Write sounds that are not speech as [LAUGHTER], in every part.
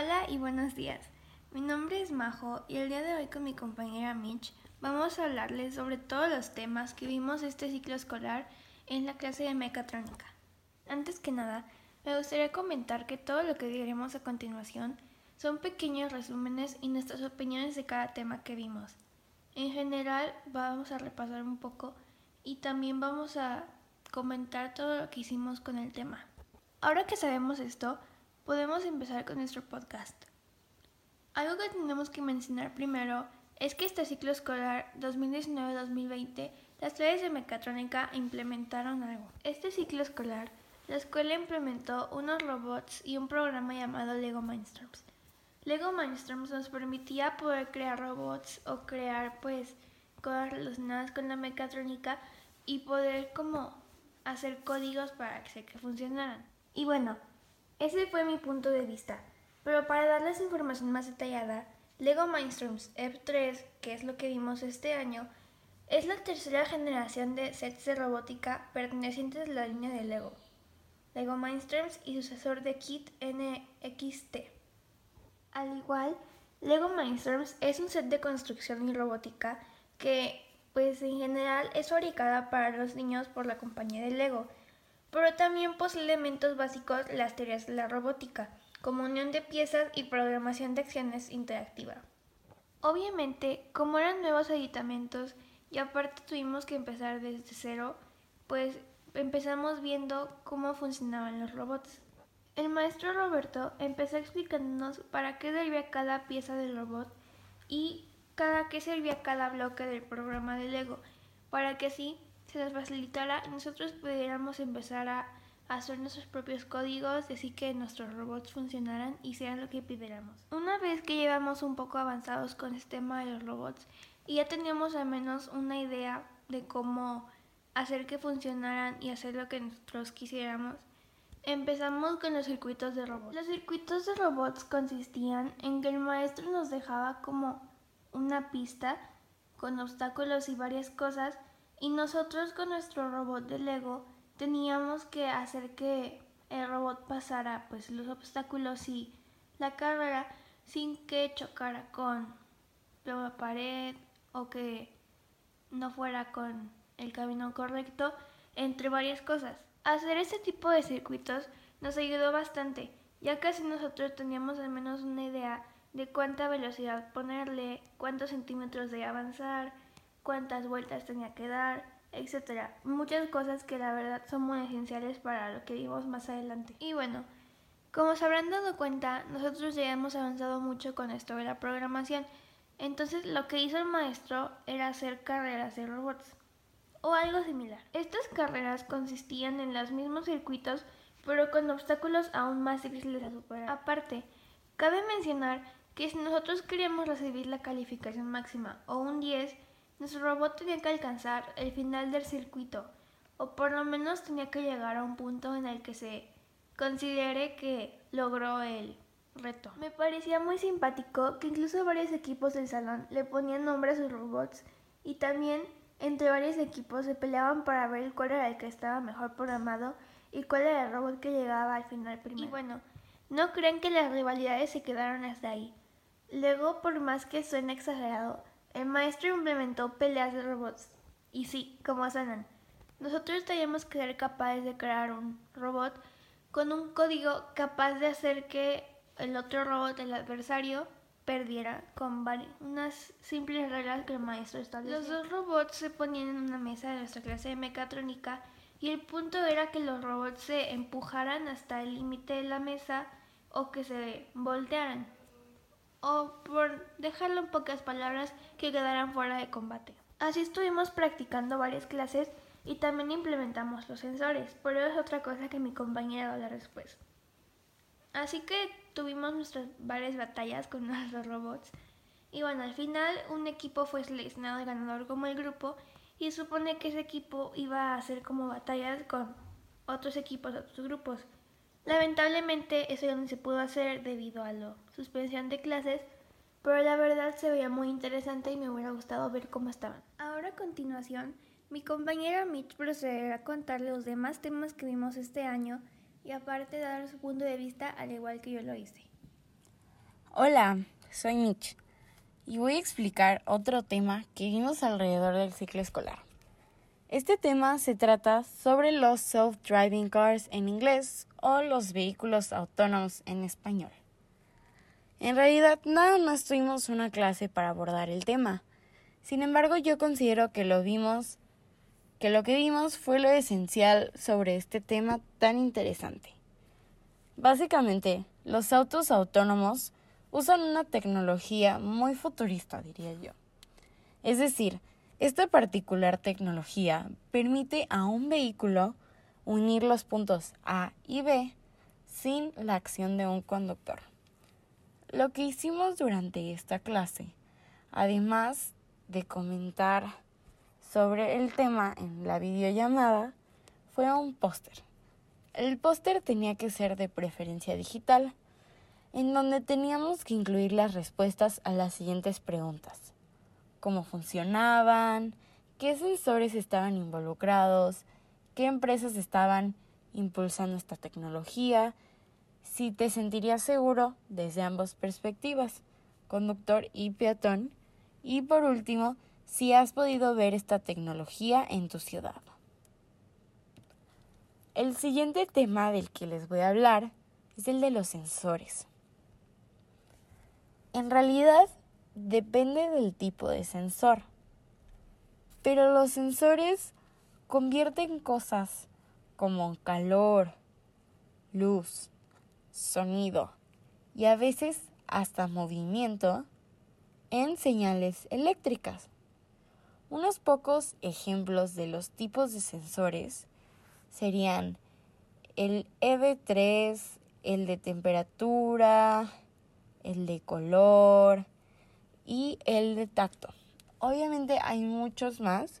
Hola y buenos días. Mi nombre es Majo y el día de hoy con mi compañera Mitch vamos a hablarles sobre todos los temas que vimos este ciclo escolar en la clase de mecatrónica. Antes que nada, me gustaría comentar que todo lo que diremos a continuación son pequeños resúmenes y nuestras opiniones de cada tema que vimos. En general vamos a repasar un poco y también vamos a comentar todo lo que hicimos con el tema. Ahora que sabemos esto, podemos empezar con nuestro podcast. Algo que tenemos que mencionar primero es que este ciclo escolar 2019-2020 las clases de mecatrónica implementaron algo. Este ciclo escolar, la escuela implementó unos robots y un programa llamado Lego Mindstorms. Lego Mindstorms nos permitía poder crear robots o crear pues cosas relacionadas con la mecatrónica y poder como hacer códigos para que funcionaran. Y bueno, ese fue mi punto de vista. Pero para darles información más detallada, Lego Mindstorms F3, que es lo que vimos este año, es la tercera generación de sets de robótica pertenecientes a la línea de Lego. Lego Mindstorms y sucesor de Kit NXT. Al igual, Lego Mindstorms es un set de construcción y robótica que, pues en general, es fabricada para los niños por la compañía de Lego, pero también posee elementos básicos las teorías de la robótica, como unión de piezas y programación de acciones interactiva. Obviamente, como eran nuevos aditamentos y aparte tuvimos que empezar desde cero, pues empezamos viendo cómo funcionaban los robots. El maestro Roberto empezó explicándonos para qué servía cada pieza del robot y cada qué servía cada bloque del programa de Lego, para que así se nos facilitara y nosotros pudiéramos empezar a hacer nuestros propios códigos así que nuestros robots funcionaran y sean lo que pidiéramos. Una vez que llevamos un poco avanzados con este tema de los robots y ya teníamos al menos una idea de cómo hacer que funcionaran y hacer lo que nosotros quisiéramos, Empezamos con los circuitos de robots. Los circuitos de robots consistían en que el maestro nos dejaba como una pista con obstáculos y varias cosas y nosotros con nuestro robot de Lego teníamos que hacer que el robot pasara pues los obstáculos y la carrera sin que chocara con la pared o que no fuera con el camino correcto entre varias cosas. Hacer este tipo de circuitos nos ayudó bastante, ya así nosotros teníamos al menos una idea de cuánta velocidad ponerle, cuántos centímetros de avanzar, cuántas vueltas tenía que dar, etc. Muchas cosas que la verdad son muy esenciales para lo que vimos más adelante. Y bueno, como se habrán dado cuenta, nosotros ya hemos avanzado mucho con esto de la programación. Entonces lo que hizo el maestro era hacer carreras de robots o algo similar. Estas carreras consistían en los mismos circuitos, pero con obstáculos aún más difíciles de superar. Aparte, cabe mencionar que si nosotros queríamos recibir la calificación máxima o un 10, nuestro robot tenía que alcanzar el final del circuito, o por lo menos tenía que llegar a un punto en el que se considere que logró el reto. Me parecía muy simpático que incluso varios equipos del salón le ponían nombre a sus robots y también entre varios equipos se peleaban para ver cuál era el que estaba mejor programado y cuál era el robot que llegaba al final primero. Y bueno, no creen que las rivalidades se quedaron hasta ahí. Luego, por más que suene exagerado, el maestro implementó peleas de robots. Y sí, como suenan. Nosotros teníamos que ser capaces de crear un robot con un código capaz de hacer que el otro robot, el adversario, perdiera con unas simples reglas que el maestro estableció. Los dos robots se ponían en una mesa de nuestra clase de mecatrónica y el punto era que los robots se empujaran hasta el límite de la mesa o que se voltearan o por dejarlo en pocas palabras que quedaran fuera de combate. Así estuvimos practicando varias clases y también implementamos los sensores, pero es otra cosa que mi compañera va a hablar después. Así que tuvimos nuestras varias batallas con [LAUGHS] nuestros robots. Y bueno, al final un equipo fue seleccionado de ganador como el grupo y supone que ese equipo iba a hacer como batallas con otros equipos, otros grupos. Lamentablemente eso ya no se pudo hacer debido a la suspensión de clases, pero la verdad se veía muy interesante y me hubiera gustado ver cómo estaban. Ahora a continuación, mi compañera Mitch procederá a contarle los demás temas que vimos este año y aparte dar su punto de vista al igual que yo lo hice. Hola, soy Mitch y voy a explicar otro tema que vimos alrededor del ciclo escolar. Este tema se trata sobre los self-driving cars en inglés o los vehículos autónomos en español. En realidad, nada más tuvimos una clase para abordar el tema. Sin embargo, yo considero que lo vimos que lo que vimos fue lo esencial sobre este tema tan interesante. Básicamente, los autos autónomos usan una tecnología muy futurista, diría yo. Es decir, esta particular tecnología permite a un vehículo unir los puntos A y B sin la acción de un conductor. Lo que hicimos durante esta clase, además de comentar sobre el tema en la videollamada, fue un póster. El póster tenía que ser de preferencia digital, en donde teníamos que incluir las respuestas a las siguientes preguntas. ¿Cómo funcionaban? ¿Qué sensores estaban involucrados? ¿Qué empresas estaban impulsando esta tecnología? Si te sentirías seguro desde ambas perspectivas, conductor y peatón. Y por último, si has podido ver esta tecnología en tu ciudad. El siguiente tema del que les voy a hablar es el de los sensores. En realidad depende del tipo de sensor, pero los sensores convierten cosas como calor, luz, sonido y a veces hasta movimiento en señales eléctricas. Unos pocos ejemplos de los tipos de sensores serían el EV3, el de temperatura, el de color y el de tacto. Obviamente hay muchos más,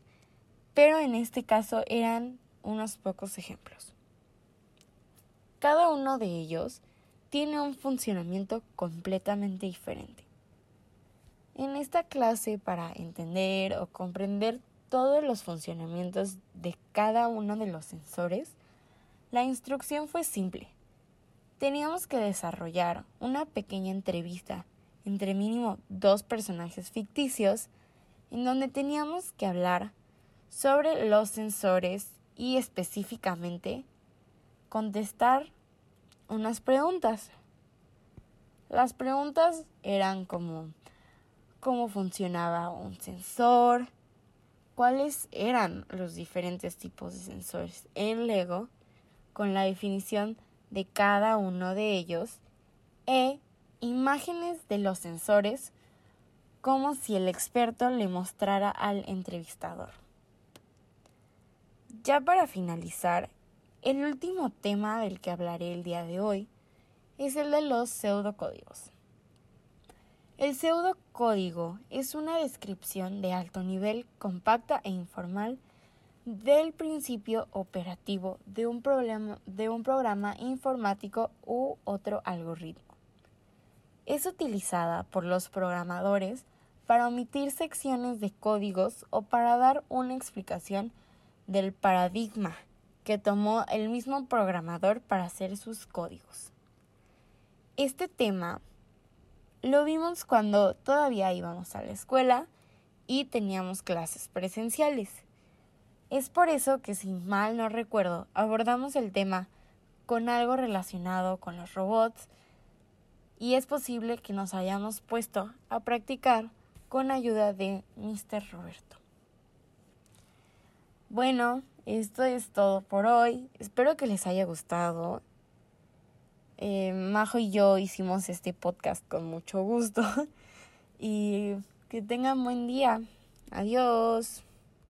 pero en este caso eran unos pocos ejemplos. Cada uno de ellos tiene un funcionamiento completamente diferente. En esta clase, para entender o comprender todos los funcionamientos de cada uno de los sensores, la instrucción fue simple. Teníamos que desarrollar una pequeña entrevista entre mínimo dos personajes ficticios en donde teníamos que hablar sobre los sensores y específicamente contestar unas preguntas. Las preguntas eran como cómo funcionaba un sensor, cuáles eran los diferentes tipos de sensores en Lego, con la definición de cada uno de ellos, e imágenes de los sensores como si el experto le mostrara al entrevistador. Ya para finalizar, el último tema del que hablaré el día de hoy es el de los pseudocódigos. El pseudocódigo es una descripción de alto nivel, compacta e informal del principio operativo de un, de un programa informático u otro algoritmo. Es utilizada por los programadores para omitir secciones de códigos o para dar una explicación del paradigma que tomó el mismo programador para hacer sus códigos. Este tema lo vimos cuando todavía íbamos a la escuela y teníamos clases presenciales. Es por eso que, si mal no recuerdo, abordamos el tema con algo relacionado con los robots y es posible que nos hayamos puesto a practicar con ayuda de Mr. Roberto. Bueno, esto es todo por hoy. Espero que les haya gustado eh, Majo y yo hicimos este podcast con mucho gusto [LAUGHS] y que tengan buen día. Adiós.